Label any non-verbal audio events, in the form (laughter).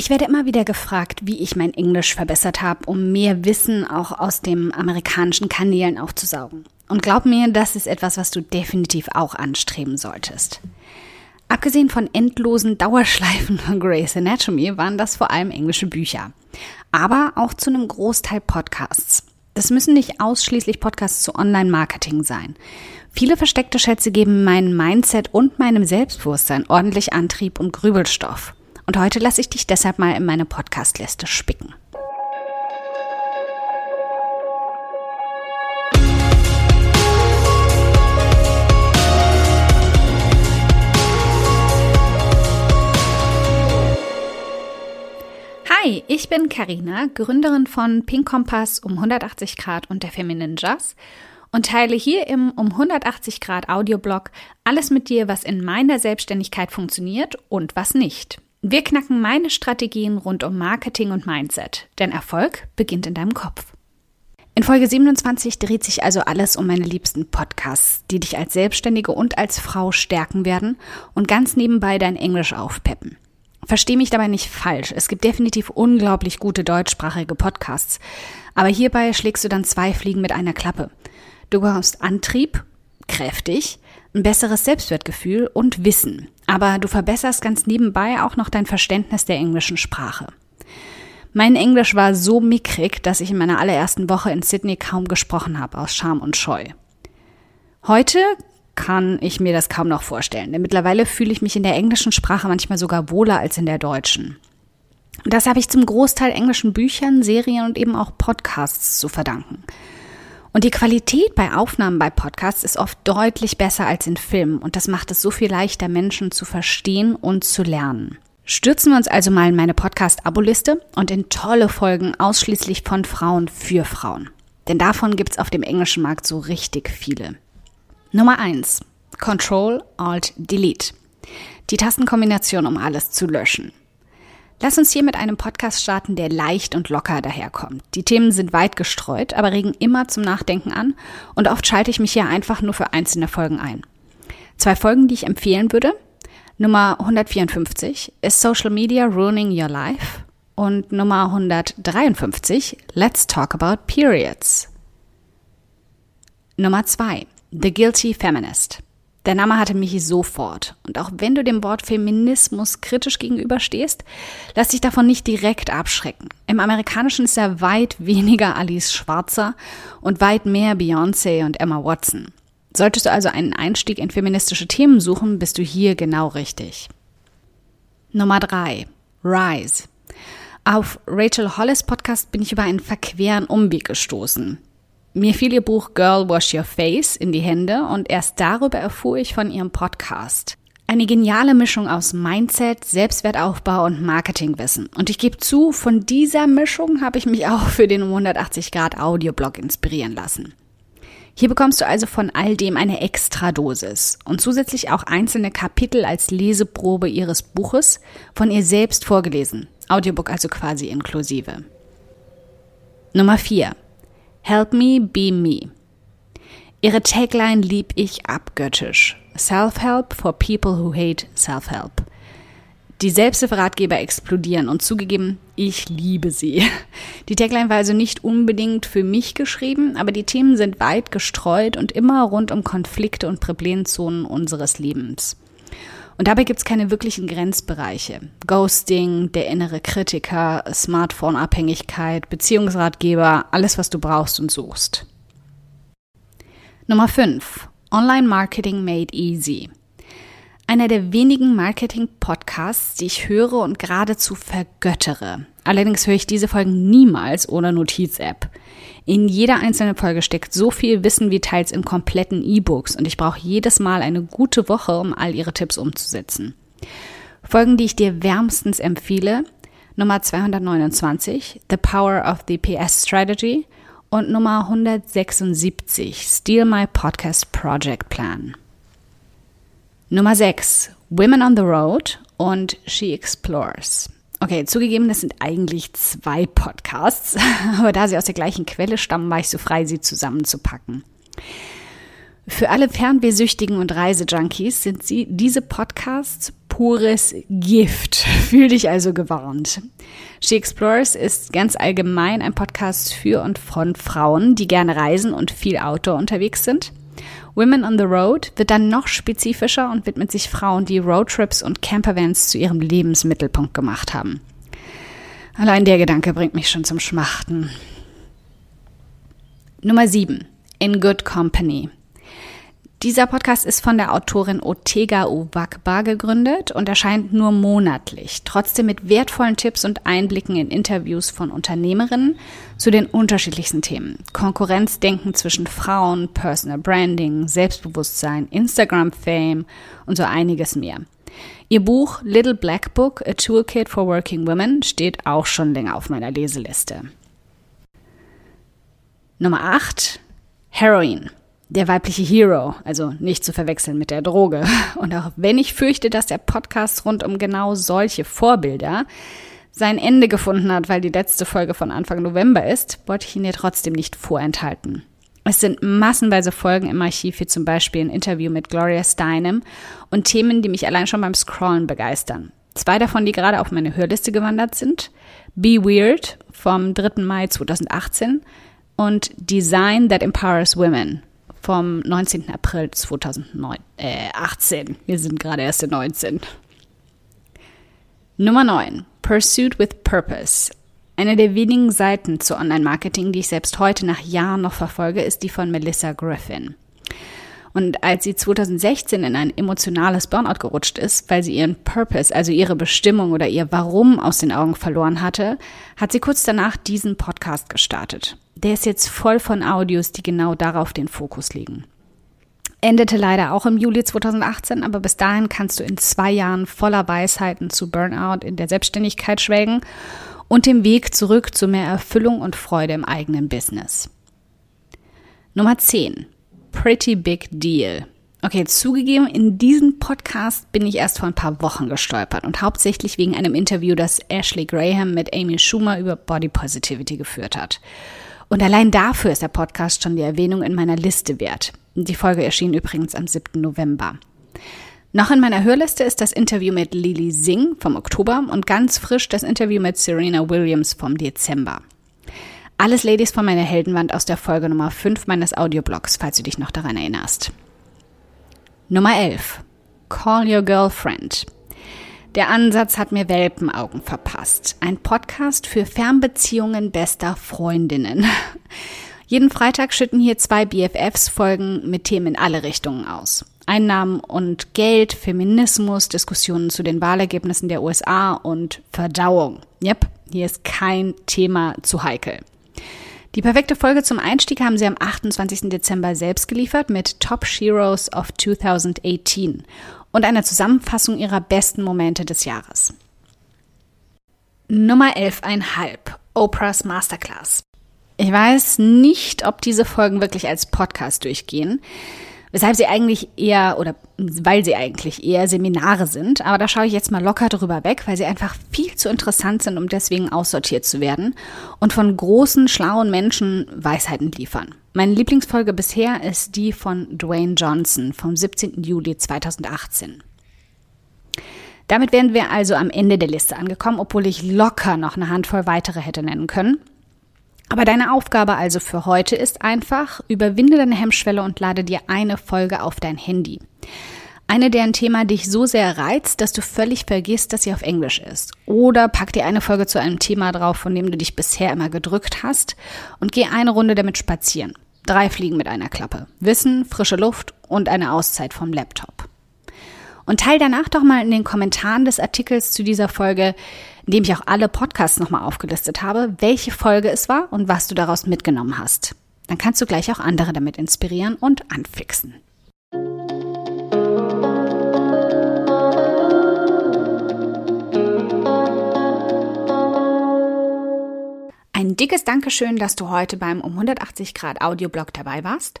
Ich werde immer wieder gefragt, wie ich mein Englisch verbessert habe, um mehr Wissen auch aus den amerikanischen Kanälen aufzusaugen. Und glaub mir, das ist etwas, was du definitiv auch anstreben solltest. Abgesehen von endlosen Dauerschleifen von Grey's Anatomy waren das vor allem englische Bücher. Aber auch zu einem Großteil Podcasts. Das müssen nicht ausschließlich Podcasts zu Online-Marketing sein. Viele versteckte Schätze geben meinem Mindset und meinem Selbstbewusstsein ordentlich Antrieb und Grübelstoff. Und heute lasse ich dich deshalb mal in meine Podcast-Liste spicken. Hi, ich bin Karina, Gründerin von Pink Kompass um 180 Grad und der Feminine Jazz und teile hier im um 180 Grad Audioblog alles mit dir, was in meiner Selbstständigkeit funktioniert und was nicht. Wir knacken meine Strategien rund um Marketing und Mindset, denn Erfolg beginnt in deinem Kopf. In Folge 27 dreht sich also alles um meine liebsten Podcasts, die dich als Selbstständige und als Frau stärken werden und ganz nebenbei dein Englisch aufpeppen. Versteh mich dabei nicht falsch. Es gibt definitiv unglaublich gute deutschsprachige Podcasts. Aber hierbei schlägst du dann zwei Fliegen mit einer Klappe. Du bekommst Antrieb, kräftig, ein besseres Selbstwertgefühl und Wissen. Aber du verbesserst ganz nebenbei auch noch dein Verständnis der englischen Sprache. Mein Englisch war so mickrig, dass ich in meiner allerersten Woche in Sydney kaum gesprochen habe, aus Scham und Scheu. Heute kann ich mir das kaum noch vorstellen, denn mittlerweile fühle ich mich in der englischen Sprache manchmal sogar wohler als in der deutschen. Das habe ich zum Großteil englischen Büchern, Serien und eben auch Podcasts zu verdanken. Und die Qualität bei Aufnahmen bei Podcasts ist oft deutlich besser als in Filmen und das macht es so viel leichter, Menschen zu verstehen und zu lernen. Stürzen wir uns also mal in meine Podcast-Abo-Liste und in tolle Folgen ausschließlich von Frauen für Frauen. Denn davon gibt's auf dem englischen Markt so richtig viele. Nummer eins: Control, Alt, Delete. Die Tastenkombination, um alles zu löschen. Lass uns hier mit einem Podcast starten, der leicht und locker daherkommt. Die Themen sind weit gestreut, aber regen immer zum Nachdenken an und oft schalte ich mich hier einfach nur für einzelne Folgen ein. Zwei Folgen, die ich empfehlen würde. Nummer 154 ist Social Media Ruining Your Life und Nummer 153 Let's Talk About Periods. Nummer zwei The Guilty Feminist. Der Name hatte mich sofort. Und auch wenn du dem Wort Feminismus kritisch gegenüberstehst, lass dich davon nicht direkt abschrecken. Im Amerikanischen ist er weit weniger Alice Schwarzer und weit mehr Beyoncé und Emma Watson. Solltest du also einen Einstieg in feministische Themen suchen, bist du hier genau richtig. Nummer drei: Rise. Auf Rachel Hollis Podcast bin ich über einen verqueren Umweg gestoßen. Mir fiel ihr Buch Girl Wash Your Face in die Hände und erst darüber erfuhr ich von ihrem Podcast. Eine geniale Mischung aus Mindset, Selbstwertaufbau und Marketingwissen. Und ich gebe zu, von dieser Mischung habe ich mich auch für den 180 Grad Audioblog inspirieren lassen. Hier bekommst du also von all dem eine Extradosis und zusätzlich auch einzelne Kapitel als Leseprobe ihres Buches von ihr selbst vorgelesen. Audiobook also quasi inklusive. Nummer 4. Help me be me. Ihre Tagline lieb ich abgöttisch. Self-Help for people who hate Self-Help. Die Selbsthilferatgeber explodieren und zugegeben, ich liebe sie. Die Tagline war also nicht unbedingt für mich geschrieben, aber die Themen sind weit gestreut und immer rund um Konflikte und Problemzonen unseres Lebens. Und dabei gibt es keine wirklichen Grenzbereiche. Ghosting, der innere Kritiker, Smartphone-Abhängigkeit, Beziehungsratgeber, alles, was du brauchst und suchst. Nummer 5. Online Marketing Made Easy. Einer der wenigen Marketing-Podcasts, die ich höre und geradezu vergöttere. Allerdings höre ich diese Folgen niemals ohne Notiz-App. In jeder einzelnen Folge steckt so viel Wissen wie teils in kompletten E-Books und ich brauche jedes Mal eine gute Woche, um all ihre Tipps umzusetzen. Folgen, die ich dir wärmstens empfehle, Nummer 229, The Power of the PS Strategy und Nummer 176, Steal My Podcast Project Plan. Nummer 6, Women on the Road und She Explores. Okay, zugegeben, das sind eigentlich zwei Podcasts, (laughs) aber da sie aus der gleichen Quelle stammen, war ich so frei, sie zusammenzupacken. Für alle Fernwehsüchtigen und Reisejunkies sind sie, diese Podcasts pures Gift. (laughs) Fühl dich also gewarnt. She Explores ist ganz allgemein ein Podcast für und von Frauen, die gerne reisen und viel Outdoor unterwegs sind. Women on the Road wird dann noch spezifischer und widmet sich Frauen, die Roadtrips und Campervans zu ihrem Lebensmittelpunkt gemacht haben. Allein der Gedanke bringt mich schon zum Schmachten. Nummer 7. In Good Company. Dieser Podcast ist von der Autorin Otega Uwakba gegründet und erscheint nur monatlich, trotzdem mit wertvollen Tipps und Einblicken in Interviews von Unternehmerinnen zu den unterschiedlichsten Themen. Konkurrenzdenken zwischen Frauen, Personal Branding, Selbstbewusstsein, Instagram-Fame und so einiges mehr. Ihr Buch Little Black Book, A Toolkit for Working Women steht auch schon länger auf meiner Leseliste. Nummer 8. Heroin der weibliche Hero, also nicht zu verwechseln mit der Droge. (laughs) Und auch wenn ich fürchte, dass der Podcast rund um genau solche Vorbilder sein Ende gefunden hat, weil die letzte Folge von Anfang November ist, wollte ich ihn dir trotzdem nicht vorenthalten. Es sind massenweise Folgen im Archiv, wie zum Beispiel ein Interview mit Gloria Steinem und Themen, die mich allein schon beim Scrollen begeistern. Zwei davon, die gerade auf meine Hörliste gewandert sind. Be Weird vom 3. Mai 2018 und Design That Empowers Women vom 19. April 2018. Äh, Wir sind gerade erst in 19. Nummer 9. Pursuit with Purpose. Eine der wenigen Seiten zu Online-Marketing, die ich selbst heute nach Jahren noch verfolge, ist die von Melissa Griffin. Und als sie 2016 in ein emotionales Burnout gerutscht ist, weil sie ihren Purpose, also ihre Bestimmung oder ihr Warum aus den Augen verloren hatte, hat sie kurz danach diesen Podcast gestartet. Der ist jetzt voll von Audios, die genau darauf den Fokus legen. Endete leider auch im Juli 2018, aber bis dahin kannst du in zwei Jahren voller Weisheiten zu Burnout in der Selbstständigkeit schwelgen und dem Weg zurück zu mehr Erfüllung und Freude im eigenen Business. Nummer 10. Pretty Big Deal. Okay, zugegeben, in diesen Podcast bin ich erst vor ein paar Wochen gestolpert und hauptsächlich wegen einem Interview, das Ashley Graham mit Amy Schumer über Body Positivity geführt hat. Und allein dafür ist der Podcast schon die Erwähnung in meiner Liste wert. Die Folge erschien übrigens am 7. November. Noch in meiner Hörliste ist das Interview mit Lily Singh vom Oktober und ganz frisch das Interview mit Serena Williams vom Dezember. Alles Ladies von meiner Heldenwand aus der Folge Nummer 5 meines Audioblogs, falls du dich noch daran erinnerst. Nummer 11. Call Your Girlfriend. Der Ansatz hat mir Welpenaugen verpasst. Ein Podcast für Fernbeziehungen bester Freundinnen. (laughs) Jeden Freitag schütten hier zwei BFFs Folgen mit Themen in alle Richtungen aus. Einnahmen und Geld, Feminismus, Diskussionen zu den Wahlergebnissen der USA und Verdauung. Yep, hier ist kein Thema zu heikel. Die perfekte Folge zum Einstieg haben sie am 28. Dezember selbst geliefert mit Top Heroes of 2018 und einer Zusammenfassung ihrer besten Momente des Jahres. Nummer 11,5 Oprahs Masterclass. Ich weiß nicht, ob diese Folgen wirklich als Podcast durchgehen weshalb sie eigentlich eher oder weil sie eigentlich eher Seminare sind. Aber da schaue ich jetzt mal locker drüber weg, weil sie einfach viel zu interessant sind, um deswegen aussortiert zu werden und von großen, schlauen Menschen Weisheiten liefern. Meine Lieblingsfolge bisher ist die von Dwayne Johnson vom 17. Juli 2018. Damit wären wir also am Ende der Liste angekommen, obwohl ich locker noch eine Handvoll weitere hätte nennen können. Aber deine Aufgabe also für heute ist einfach, überwinde deine Hemmschwelle und lade dir eine Folge auf dein Handy. Eine, deren Thema dich so sehr reizt, dass du völlig vergisst, dass sie auf Englisch ist. Oder pack dir eine Folge zu einem Thema drauf, von dem du dich bisher immer gedrückt hast und geh eine Runde damit spazieren. Drei Fliegen mit einer Klappe. Wissen, frische Luft und eine Auszeit vom Laptop. Und teil danach doch mal in den Kommentaren des Artikels zu dieser Folge, in dem ich auch alle Podcasts nochmal aufgelistet habe, welche Folge es war und was du daraus mitgenommen hast. Dann kannst du gleich auch andere damit inspirieren und anfixen. Ein dickes Dankeschön, dass du heute beim um 180 Grad Audioblog dabei warst.